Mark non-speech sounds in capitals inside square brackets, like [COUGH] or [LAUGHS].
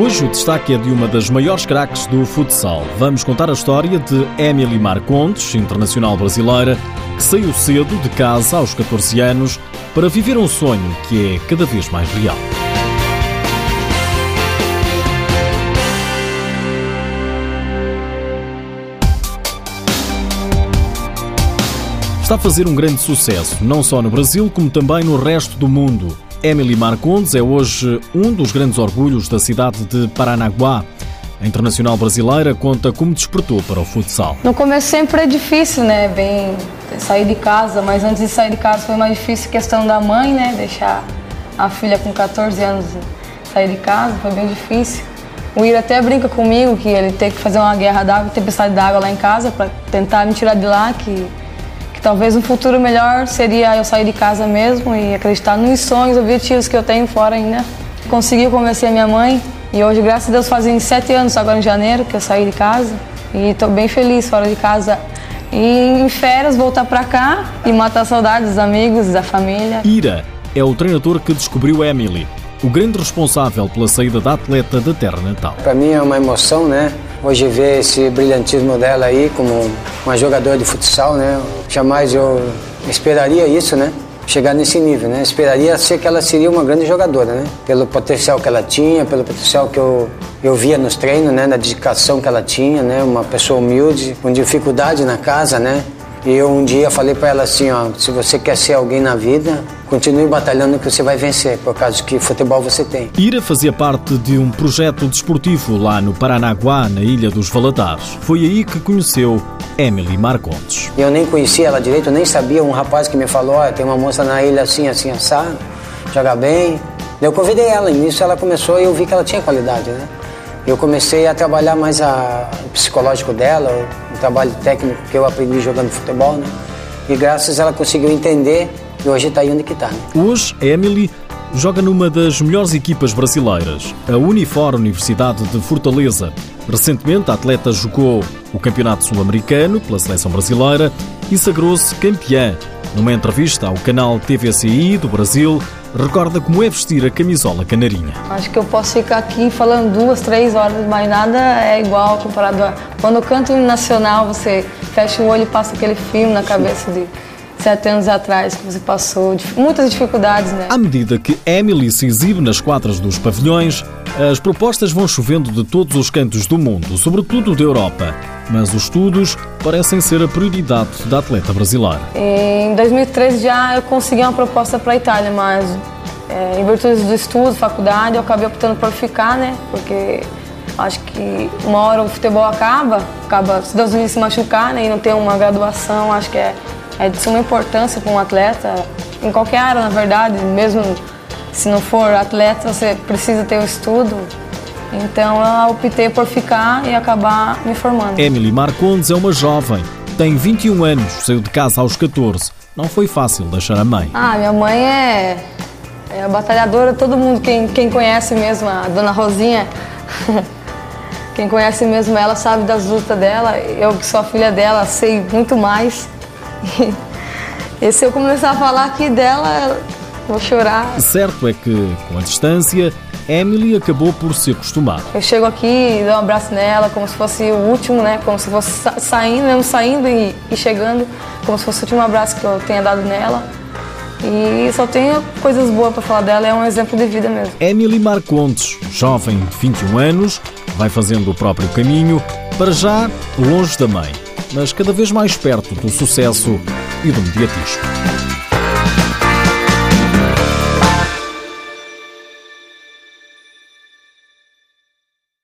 Hoje o destaque é de uma das maiores craques do futsal. Vamos contar a história de Emily Marcondes, internacional brasileira, que saiu cedo de casa aos 14 anos para viver um sonho que é cada vez mais real. Está a fazer um grande sucesso, não só no Brasil, como também no resto do mundo. Emily Marcondes é hoje um dos grandes orgulhos da cidade de Paranaguá. A internacional brasileira conta como despertou para o futsal. No começo sempre é difícil, né? Bem sair de casa, mas antes de sair de casa foi mais difícil a questão da mãe, né? Deixar a filha com 14 anos sair de casa, foi bem difícil. O Ira até brinca comigo que ele tem que fazer uma guerra d'água, tempestade d'água lá em casa para tentar me tirar de lá, que que talvez um futuro melhor seria eu sair de casa mesmo e acreditar nos sonhos, objetivos que eu tenho fora ainda. Consegui convencer a minha mãe e hoje, graças a Deus, fazem sete anos agora em janeiro que eu saí de casa e estou bem feliz fora de casa. E em férias voltar para cá e matar saudades dos amigos, da família. Ira é o treinador que descobriu Emily, o grande responsável pela saída da atleta da terra natal. Para mim é uma emoção, né? Hoje ver esse brilhantismo dela aí como uma jogadora de futsal, né? Jamais eu esperaria isso, né? Chegar nesse nível, né? Esperaria ser que ela seria uma grande jogadora, né? Pelo potencial que ela tinha, pelo potencial que eu, eu via nos treinos, né? Na dedicação que ela tinha, né? Uma pessoa humilde, com dificuldade na casa, né? E eu um dia falei para ela assim, ó, se você quer ser alguém na vida, continue batalhando que você vai vencer, por causa que futebol você tem. Ira fazia parte de um projeto desportivo lá no Paranaguá, na Ilha dos Valadares. Foi aí que conheceu Emily Marcondes. Eu nem conhecia ela direito, nem sabia, um rapaz que me falou, ó, tem uma moça na ilha assim, assim, assado, joga bem. Eu convidei ela, e nisso ela começou e eu vi que ela tinha qualidade, né? Eu comecei a trabalhar mais a, o psicológico dela, trabalho técnico que eu aprendi jogando futebol, né? E graças a ela conseguiu entender e hoje está aí onde que está. Né? Hoje, Emily joga numa das melhores equipas brasileiras, a Unifor Universidade de Fortaleza. Recentemente, a atleta jogou o Campeonato Sul-Americano pela seleção brasileira e sagrou-se campeã. Numa entrevista ao canal TVCI do Brasil, recorda como é vestir a camisola canarinha. Acho que eu posso ficar aqui falando duas, três horas, mas nada é igual comparado a... Quando eu canto em nacional, você fecha o olho e passa aquele filme na cabeça de sete anos atrás que você passou, muitas dificuldades, né? À medida que Emily se exibe nas quadras dos pavilhões, as propostas vão chovendo de todos os cantos do mundo, sobretudo da Europa. Mas os estudos parecem ser a prioridade da atleta brasileira. Em 2013 já eu consegui uma proposta para a Itália, mas é, em virtude do estudo, faculdade, eu acabei optando por ficar, né? Porque acho que uma hora o futebol acaba, acaba se Deus me se machucar né? e não ter uma graduação, acho que é é de suma importância para um atleta, em qualquer área, na verdade, mesmo se não for atleta, você precisa ter o estudo. Então eu optei por ficar e acabar me formando. Emily Marcondes é uma jovem, tem 21 anos, saiu de casa aos 14. Não foi fácil deixar a mãe. Ah, minha mãe é, é a batalhadora, todo mundo, quem, quem conhece mesmo a dona Rosinha, [LAUGHS] quem conhece mesmo ela sabe das lutas dela. Eu que sou a filha dela, sei muito mais. [LAUGHS] E se eu começar a falar aqui dela, vou chorar. Certo é que, com a distância, Emily acabou por se acostumar. Eu chego aqui e dou um abraço nela, como se fosse o último, né? Como se fosse saindo, mesmo saindo e, e chegando, como se fosse o último abraço que eu tenha dado nela. E só tenho coisas boas para falar dela, é um exemplo de vida mesmo. Emily Marcontes, jovem de 21 anos, vai fazendo o próprio caminho, para já longe da mãe mas cada vez mais perto do sucesso e do mediatismo.